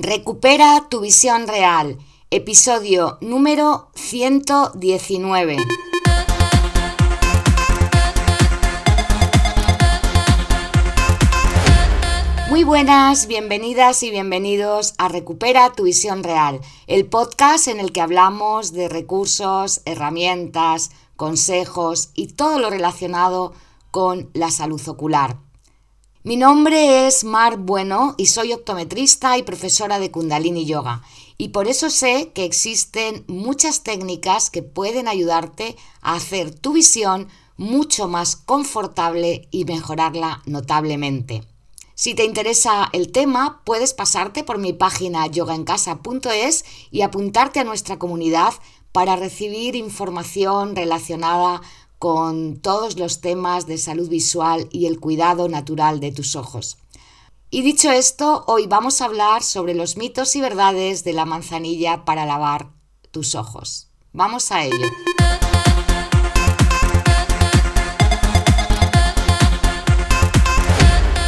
Recupera tu visión real, episodio número 119. Muy buenas, bienvenidas y bienvenidos a Recupera tu visión real, el podcast en el que hablamos de recursos, herramientas, consejos y todo lo relacionado con la salud ocular. Mi nombre es Mar Bueno y soy optometrista y profesora de Kundalini Yoga. Y por eso sé que existen muchas técnicas que pueden ayudarte a hacer tu visión mucho más confortable y mejorarla notablemente. Si te interesa el tema, puedes pasarte por mi página yogaencasa.es y apuntarte a nuestra comunidad para recibir información relacionada con todos los temas de salud visual y el cuidado natural de tus ojos. Y dicho esto, hoy vamos a hablar sobre los mitos y verdades de la manzanilla para lavar tus ojos. Vamos a ello.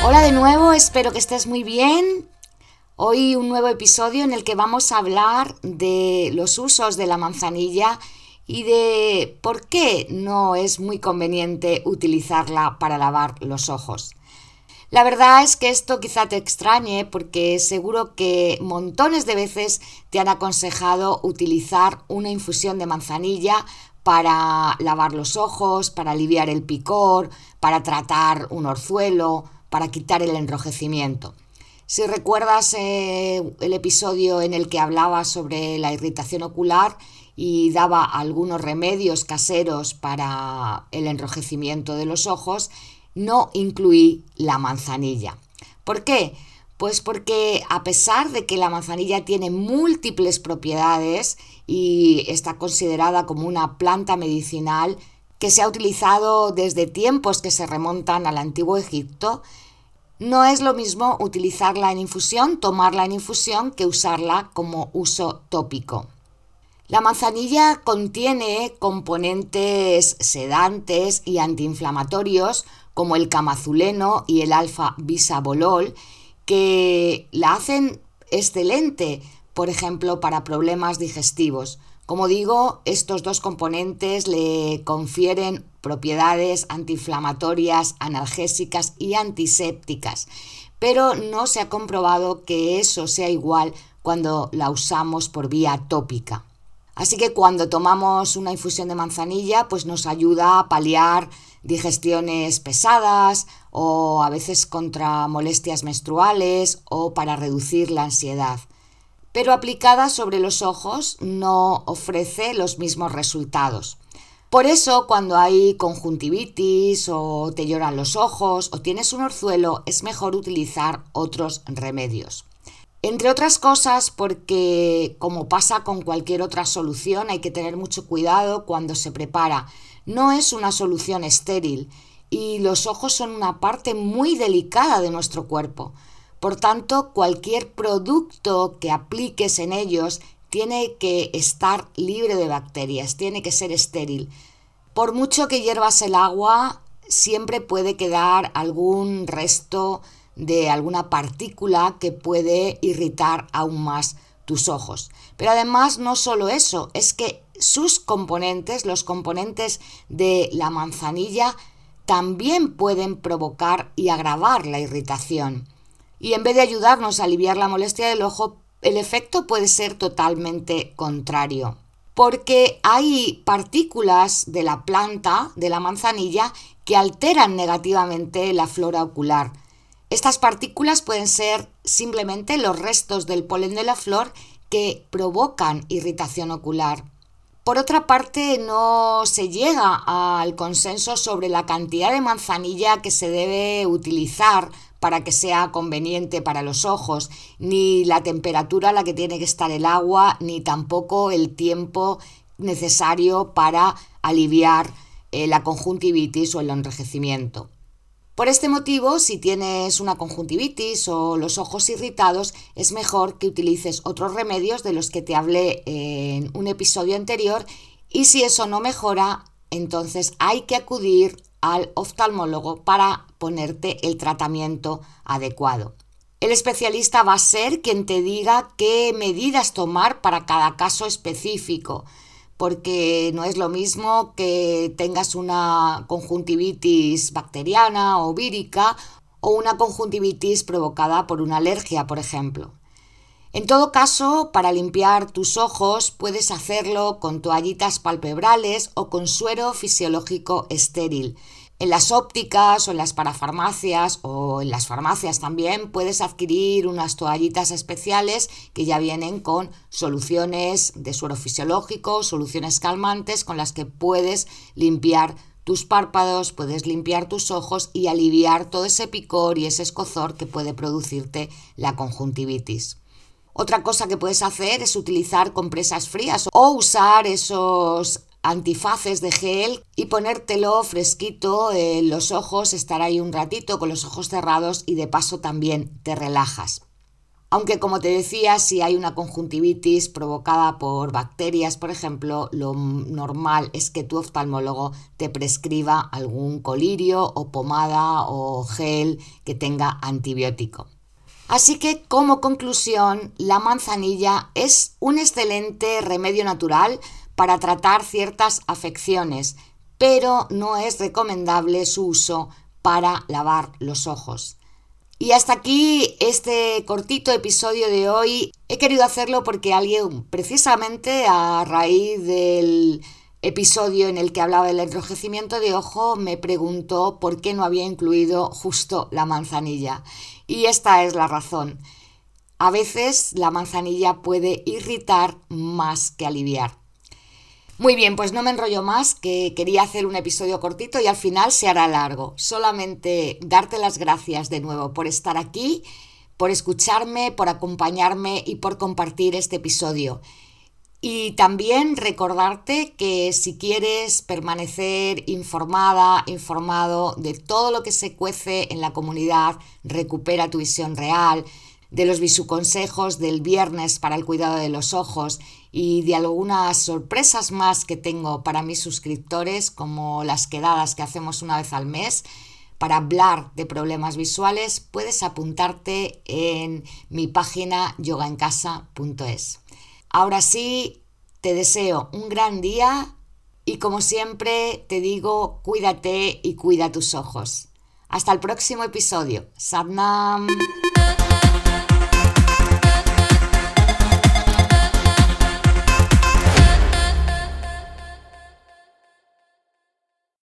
Hola de nuevo, espero que estés muy bien. Hoy un nuevo episodio en el que vamos a hablar de los usos de la manzanilla y de por qué no es muy conveniente utilizarla para lavar los ojos. La verdad es que esto quizá te extrañe porque seguro que montones de veces te han aconsejado utilizar una infusión de manzanilla para lavar los ojos, para aliviar el picor, para tratar un orzuelo, para quitar el enrojecimiento. Si recuerdas eh, el episodio en el que hablaba sobre la irritación ocular, y daba algunos remedios caseros para el enrojecimiento de los ojos, no incluí la manzanilla. ¿Por qué? Pues porque a pesar de que la manzanilla tiene múltiples propiedades y está considerada como una planta medicinal que se ha utilizado desde tiempos que se remontan al antiguo Egipto, no es lo mismo utilizarla en infusión, tomarla en infusión, que usarla como uso tópico. La manzanilla contiene componentes sedantes y antiinflamatorios como el camazuleno y el alfa-bisabolol que la hacen excelente, por ejemplo, para problemas digestivos. Como digo, estos dos componentes le confieren propiedades antiinflamatorias, analgésicas y antisépticas, pero no se ha comprobado que eso sea igual cuando la usamos por vía tópica. Así que cuando tomamos una infusión de manzanilla, pues nos ayuda a paliar digestiones pesadas o a veces contra molestias menstruales o para reducir la ansiedad. Pero aplicada sobre los ojos no ofrece los mismos resultados. Por eso, cuando hay conjuntivitis o te lloran los ojos o tienes un orzuelo, es mejor utilizar otros remedios. Entre otras cosas porque, como pasa con cualquier otra solución, hay que tener mucho cuidado cuando se prepara. No es una solución estéril y los ojos son una parte muy delicada de nuestro cuerpo. Por tanto, cualquier producto que apliques en ellos tiene que estar libre de bacterias, tiene que ser estéril. Por mucho que hiervas el agua, siempre puede quedar algún resto de alguna partícula que puede irritar aún más tus ojos. Pero además no solo eso, es que sus componentes, los componentes de la manzanilla, también pueden provocar y agravar la irritación. Y en vez de ayudarnos a aliviar la molestia del ojo, el efecto puede ser totalmente contrario. Porque hay partículas de la planta, de la manzanilla, que alteran negativamente la flora ocular estas partículas pueden ser simplemente los restos del polen de la flor que provocan irritación ocular. Por otra parte, no se llega al consenso sobre la cantidad de manzanilla que se debe utilizar para que sea conveniente para los ojos, ni la temperatura a la que tiene que estar el agua, ni tampoco el tiempo necesario para aliviar eh, la conjuntivitis o el enrejecimiento. Por este motivo, si tienes una conjuntivitis o los ojos irritados, es mejor que utilices otros remedios de los que te hablé en un episodio anterior y si eso no mejora, entonces hay que acudir al oftalmólogo para ponerte el tratamiento adecuado. El especialista va a ser quien te diga qué medidas tomar para cada caso específico, porque no es lo mismo que tengas una conjuntivitis bacteriana o vírica o una conjuntivitis provocada por una alergia, por ejemplo. En todo caso, para limpiar tus ojos puedes hacerlo con toallitas palpebrales o con suero fisiológico estéril. En las ópticas o en las parafarmacias o en las farmacias también puedes adquirir unas toallitas especiales que ya vienen con soluciones de suero fisiológico, soluciones calmantes con las que puedes limpiar tus párpados, puedes limpiar tus ojos y aliviar todo ese picor y ese escozor que puede producirte la conjuntivitis. Otra cosa que puedes hacer es utilizar compresas frías o usar esos antifaces de gel y ponértelo fresquito en los ojos, estar ahí un ratito con los ojos cerrados y de paso también te relajas. Aunque como te decía, si hay una conjuntivitis provocada por bacterias, por ejemplo, lo normal es que tu oftalmólogo te prescriba algún colirio o pomada o gel que tenga antibiótico. Así que como conclusión, la manzanilla es un excelente remedio natural para tratar ciertas afecciones, pero no es recomendable su uso para lavar los ojos. Y hasta aquí este cortito episodio de hoy. He querido hacerlo porque alguien, precisamente a raíz del episodio en el que hablaba del enrojecimiento de ojo, me preguntó por qué no había incluido justo la manzanilla. Y esta es la razón. A veces la manzanilla puede irritar más que aliviar. Muy bien, pues no me enrollo más, que quería hacer un episodio cortito y al final se hará largo. Solamente darte las gracias de nuevo por estar aquí, por escucharme, por acompañarme y por compartir este episodio. Y también recordarte que si quieres permanecer informada, informado de todo lo que se cuece en la comunidad, recupera tu visión real, de los visuconsejos del viernes para el cuidado de los ojos y de algunas sorpresas más que tengo para mis suscriptores, como las quedadas que hacemos una vez al mes, para hablar de problemas visuales, puedes apuntarte en mi página yogaencasa.es. Ahora sí, te deseo un gran día y como siempre te digo, cuídate y cuida tus ojos. Hasta el próximo episodio. Sadnam.